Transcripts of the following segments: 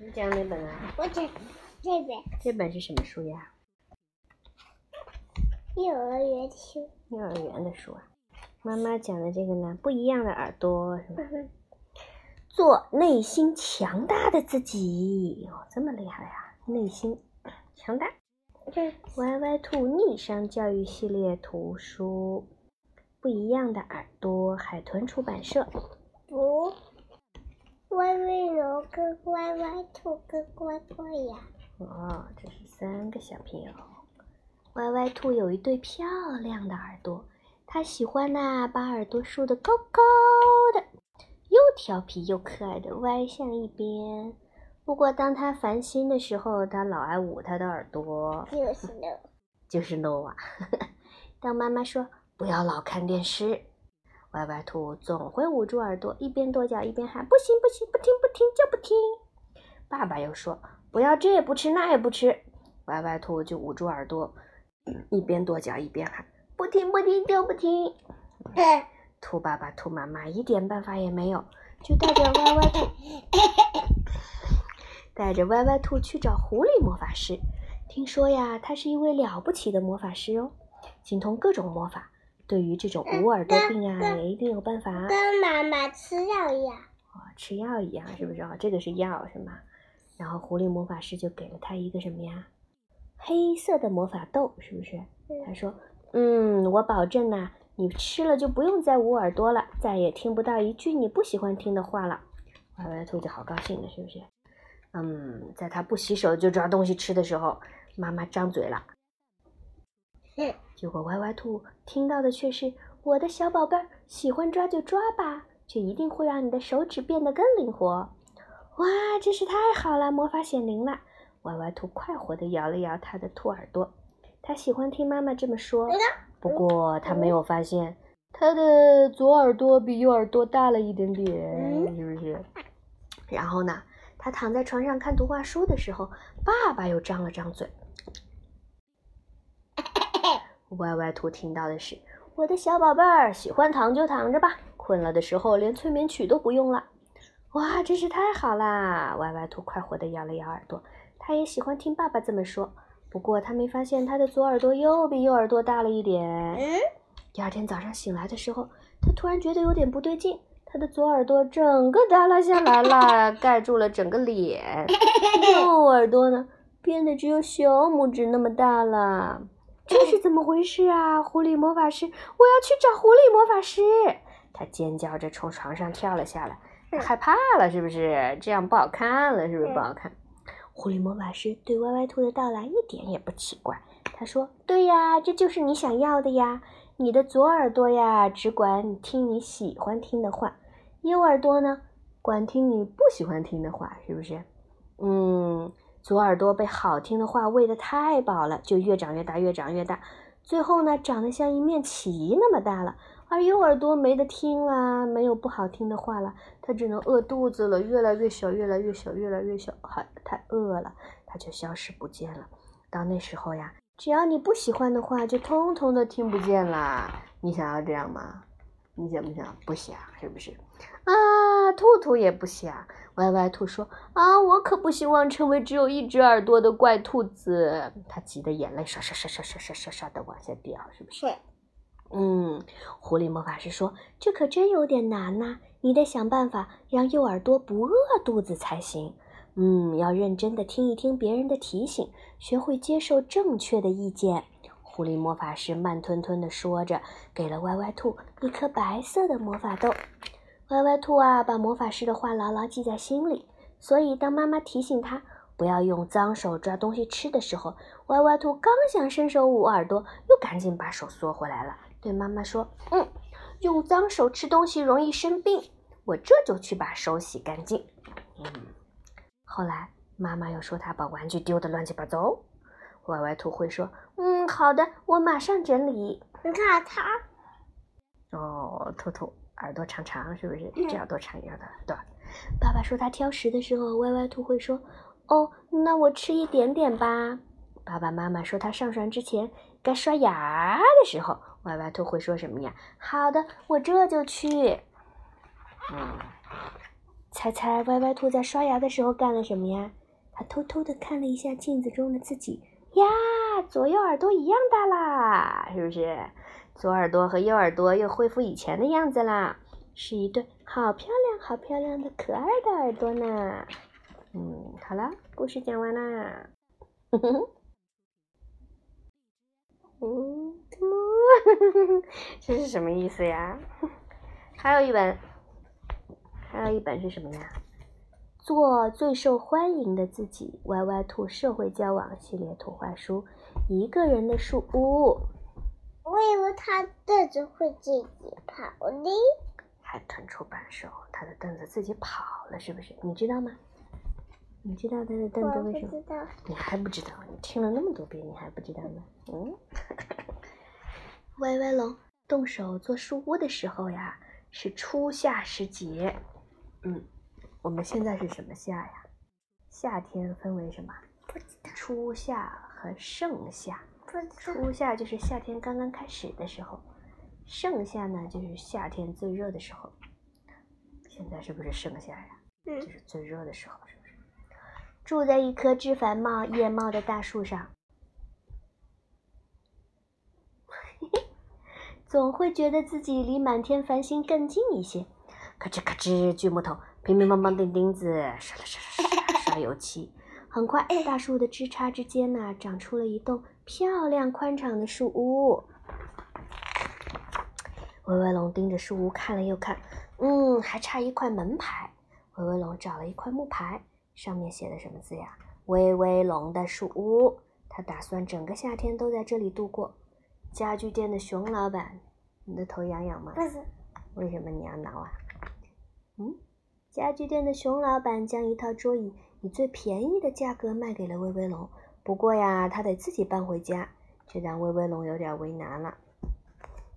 你讲哪本啊？我讲这本这本是什么书呀？幼儿园书。幼儿园的书啊。妈妈讲的这个呢，不一样的耳朵是吧？做内心强大的自己哦，这么厉害呀！内心强大。这歪歪兔逆商教育系列图书，不一样的耳朵，海豚出版社。不，歪歪龙跟歪歪兔跟乖乖呀。哦，这是三个小朋友。歪歪兔有一对漂亮的耳朵，它喜欢呐，把耳朵竖得高高的，又调皮又可爱的歪向一边。不过，当它烦心的时候，它老爱捂它的耳朵。就是 no，，就是诺瓦。当妈妈说不要老看电视，歪歪兔总会捂住耳朵，一边跺脚一边喊：“不行不行，不听不听就不听。”爸爸又说不要这也不吃那也不吃，歪歪兔就捂住耳朵，一边跺脚一边喊：“不听不听就不听。”兔爸爸兔妈妈一点办法也没有，就带着歪歪兔。带着歪歪兔去找狐狸魔法师。听说呀，他是一位了不起的魔法师哦，精通各种魔法。对于这种捂耳朵病啊，也一定有办法。跟妈妈吃药一样。哦，吃药一样，是不是哦？这个是药，是吗？然后狐狸魔法师就给了他一个什么呀？黑色的魔法豆，是不是？他说：“嗯，我保证呐，你吃了就不用再捂耳朵了，再也听不到一句你不喜欢听的话了。”歪歪兔子好高兴了，是不是？嗯，在他不洗手就抓东西吃的时候，妈妈张嘴了。结果歪歪兔听到的却是：“我的小宝贝儿，喜欢抓就抓吧，这一定会让你的手指变得更灵活。”哇，真是太好了，魔法显灵了！歪歪兔快活地摇了摇它的兔耳朵。它喜欢听妈妈这么说，不过它没有发现它的左耳朵比右耳朵大了一点点，是不是？然后呢？它躺在床上看图画书的时候，爸爸又张了张嘴。歪歪兔听到的是：“我的小宝贝儿，喜欢躺就躺着吧，困了的时候连催眠曲都不用了。”哇，真是太好啦！歪歪兔快活地摇了摇耳朵，他也喜欢听爸爸这么说。不过他没发现他的左耳朵又比右耳朵大了一点。第二天早上醒来的时候，他突然觉得有点不对劲。他的左耳朵整个耷拉下来了，盖住了整个脸。右耳朵呢，变得只有小拇指那么大了。这是怎么回事啊？狐狸魔法师，我要去找狐狸魔法师！他尖叫着从床上跳了下来，害怕了是不是？这样不好看了是不是不好看？狐狸魔法师对歪歪兔的到来一点也不奇怪。他说：“对呀，这就是你想要的呀。”你的左耳朵呀，只管听你喜欢听的话；右耳朵呢，管听你不喜欢听的话，是不是？嗯，左耳朵被好听的话喂得太饱了，就越长越大，越长越大，最后呢，长得像一面旗那么大了。而右耳朵没得听啦，没有不好听的话了，它只能饿肚子了，越来越小，越来越小，越来越小，还太饿了，它就消失不见了。到那时候呀。只要你不喜欢的话，就通通都听不见啦。你想要这样吗？你想不想？不想，是不是？啊，兔兔也不想。歪歪兔说：“啊，我可不希望成为只有一只耳朵的怪兔子。”他急得眼泪刷刷刷刷刷刷刷刷的往下掉，是不是？嗯，狐狸魔法师说：“这可真有点难呐，你得想办法让右耳朵不饿肚子才行。”嗯，要认真的听一听别人的提醒，学会接受正确的意见。狐狸魔法师慢吞吞地说着，给了歪歪兔一颗白色的魔法豆。歪歪兔啊，把魔法师的话牢牢记在心里。所以，当妈妈提醒他不要用脏手抓东西吃的时候，歪歪兔刚想伸手捂耳朵，又赶紧把手缩回来了，对妈妈说：“嗯，用脏手吃东西容易生病，我这就去把手洗干净。”嗯。后来，妈妈又说她把玩具丢得乱七八糟。歪歪兔会说：“嗯，好的，我马上整理。”你看它，哦，兔兔耳朵长长，是不是？这耳朵长，耳朵短。爸爸说他挑食的时候，歪歪兔会说：“哦，那我吃一点点吧。”爸爸妈妈说他上床之前该刷牙的时候，歪歪兔会说什么呀？好的，我这就去。嗯。猜猜歪歪兔在刷牙的时候干了什么呀？他偷偷的看了一下镜子中的自己，呀，左右耳朵一样大啦，是不是？左耳朵和右耳朵又恢复以前的样子啦，是一对好漂亮、好漂亮的可爱的耳朵呢。嗯，好了，故事讲完啦。嗯，这是什么意思呀？还有一本，还有一本是什么呀？做最受欢迎的自己，歪歪兔社会交往系列图画书，一个人的树屋。我以为他凳子会自己跑呢。海豚出版社，他的凳子自己跑了，是不是？你知道吗？你知道他的凳子为什么？你还不知道？你听了那么多遍，你还不知道吗？嗯。歪歪龙动手做树屋的时候呀，是初夏时节。嗯。我们现在是什么夏呀？夏天分为什么？不知道。初夏和盛夏。不知道。初夏就是夏天刚刚开始的时候，盛夏呢就是夏天最热的时候。现在是不是盛夏呀？嗯。就是最热的时候，是不是？住在一棵枝繁茂、叶茂的大树上，总会觉得自己离满天繁星更近一些。咔吱咔吱，锯木头。乒乒乓乓钉钉子，刷刷刷啦刷刷油漆。很快，大树的枝杈之间呢，长出了一栋漂亮宽敞的树屋。威威龙盯着树屋看了又看，嗯，还差一块门牌。威威龙找了一块木牌，上面写的什么字呀？威威龙的树屋。他打算整个夏天都在这里度过。家具店的熊老板，你的头痒痒吗？不是。为什么你要挠啊？嗯？家具店的熊老板将一套桌椅以最便宜的价格卖给了威威龙，不过呀，他得自己搬回家，这让威威龙有点为难了。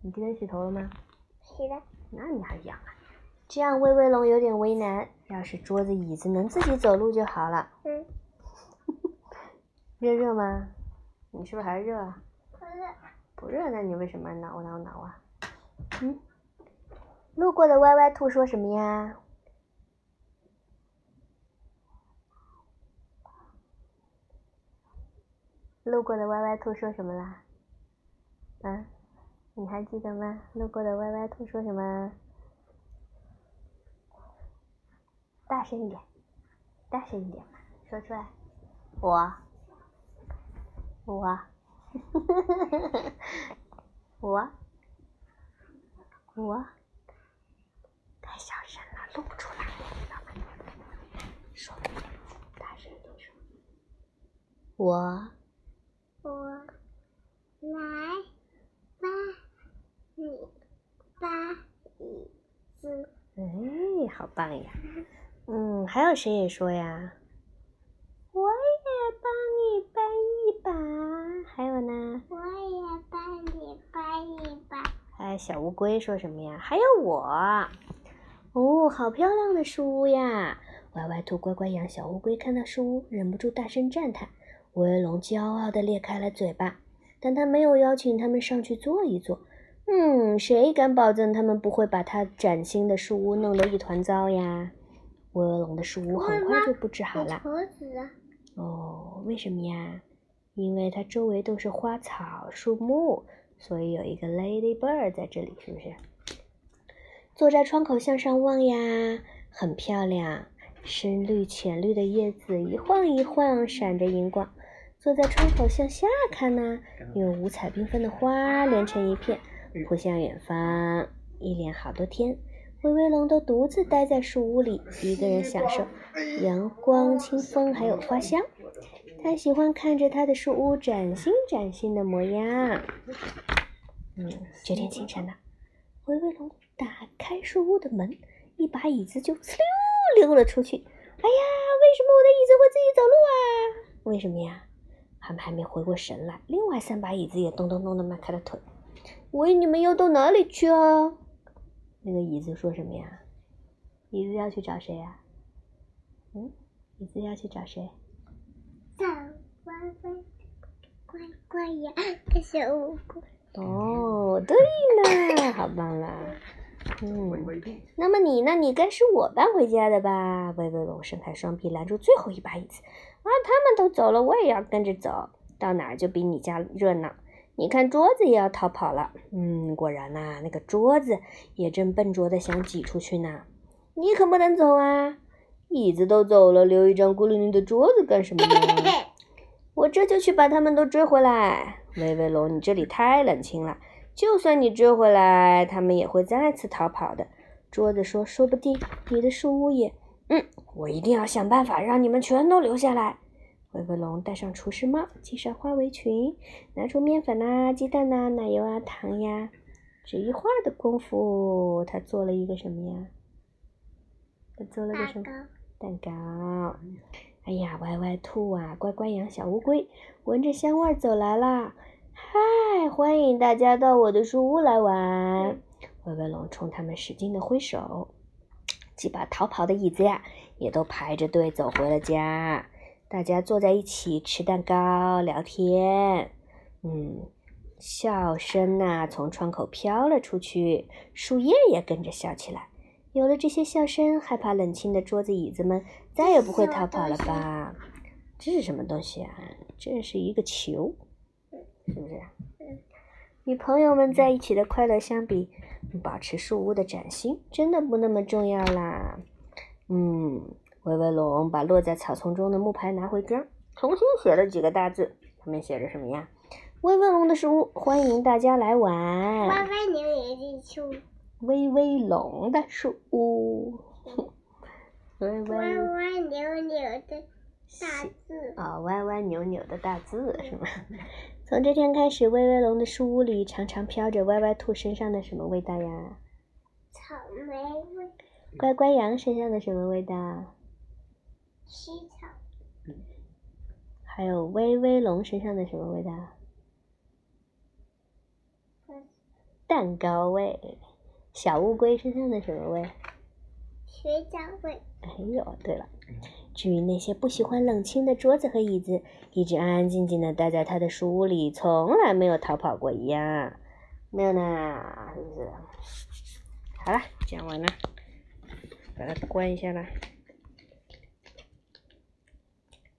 你今天洗头了吗？洗了。那你还痒啊？这样威威龙有点为难。要是桌子椅子能自己走路就好了。嗯。热热吗？你是不是还热啊？不热。不热，那你为什么挠挠挠啊？嗯。路过的歪歪兔说什么呀？路过的歪歪兔说什么啦？啊，你还记得吗？路过的歪歪兔说什么？大声一点，大声一点嘛，说出来。我，我，我，我，太小声了，录不出来，说，大声一点说。我。我来搬你搬椅子。哎，好棒呀！嗯，还有谁也说呀？我也帮你搬一把。还有呢？我也帮你搬一把。还有小乌龟说什么呀？还有我。哦，好漂亮的书屋呀！歪歪兔乖乖养小乌龟，看到书屋，忍不住大声赞叹。威龙骄傲地裂开了嘴巴，但他没有邀请他们上去坐一坐。嗯，谁敢保证他们不会把他崭新的树屋弄得一团糟呀？威龙的树屋很快就布置好了。哦，为什么呀？因为它周围都是花草树木，所以有一个 ladybird 在这里，是不是？坐在窗口向上望呀，很漂亮，深绿浅绿的叶子一晃一晃，闪着荧光。坐在窗口向下看呢，有五彩缤纷的花连成一片，扑向远方。一连好多天，威威龙都独自待在树屋里，一个人享受阳光、清风，还有花香。他喜欢看着他的树屋崭新崭新的模样。嗯，这天清晨呢，威威龙打开树屋的门，一把椅子就呲溜溜了出去。哎呀，为什么我的椅子会自己走路啊？为什么呀？他们还没回过神来，另外三把椅子也咚咚咚的迈开了腿。喂，你们要到哪里去啊？那个椅子说什么呀？椅子要去找谁呀？嗯，椅子要去找谁？找乖乖乖乖呀，小乌龟。哦，对了，好棒啦！嗯，那么你呢？你该是我搬回家的吧？威威龙伸开双臂拦住最后一把椅子。啊，他们都走了，我也要跟着走。到哪儿就比你家热闹。你看桌子也要逃跑了。嗯，果然呐，那个桌子也正笨拙的想挤出去呢。你可不能走啊！椅子都走了，留一张孤零零的桌子干什么呢？我这就去把他们都追回来。威威龙，你这里太冷清了。就算你追回来，他们也会再次逃跑的。桌子说：“说不定你的树屋也……嗯，我一定要想办法让你们全都留下来。”威威龙戴上厨师帽，系上花围裙，拿出面粉呐、鸡蛋呐、奶油啊、糖呀。只一会儿的功夫，他做了一个什么呀？他做了个什么？蛋糕。哎呀，歪歪兔啊，乖乖羊，小乌龟，闻着香味走来啦。嗨，欢迎大家到我的树屋来玩！威威龙冲他们使劲的挥手，几把逃跑的椅子呀，也都排着队走回了家。大家坐在一起吃蛋糕、聊天，嗯，笑声呐从窗口飘了出去，树叶也跟着笑起来。有了这些笑声，害怕冷清的桌子、椅子们再也不会逃跑了吧？这是什么东西啊？这是一个球。是不是？与朋友们在一起的快乐相比，保持树屋的崭新真的不那么重要啦。嗯，威威龙把落在草丛中的木牌拿回家，重新写了几个大字，上面写着什么呀？威威龙的树屋，欢迎大家来玩。歪歪扭扭的树。威威龙的树屋。歪歪扭扭的大字。啊，歪歪扭扭的大字是吗？从这天开始，威威龙的树屋里常常飘着歪歪兔身上的什么味道呀？草莓味。乖乖羊身上的什么味道？西草。还有威威龙身上的什么味道？蛋糕味。小乌龟身上的什么味？水饺味。哎呦，对了。至于那些不喜欢冷清的桌子和椅子，一直安安静静的待在他的书屋里，从来没有逃跑过一样，没有呢，是不是？好了，讲完了，把它关一下吧。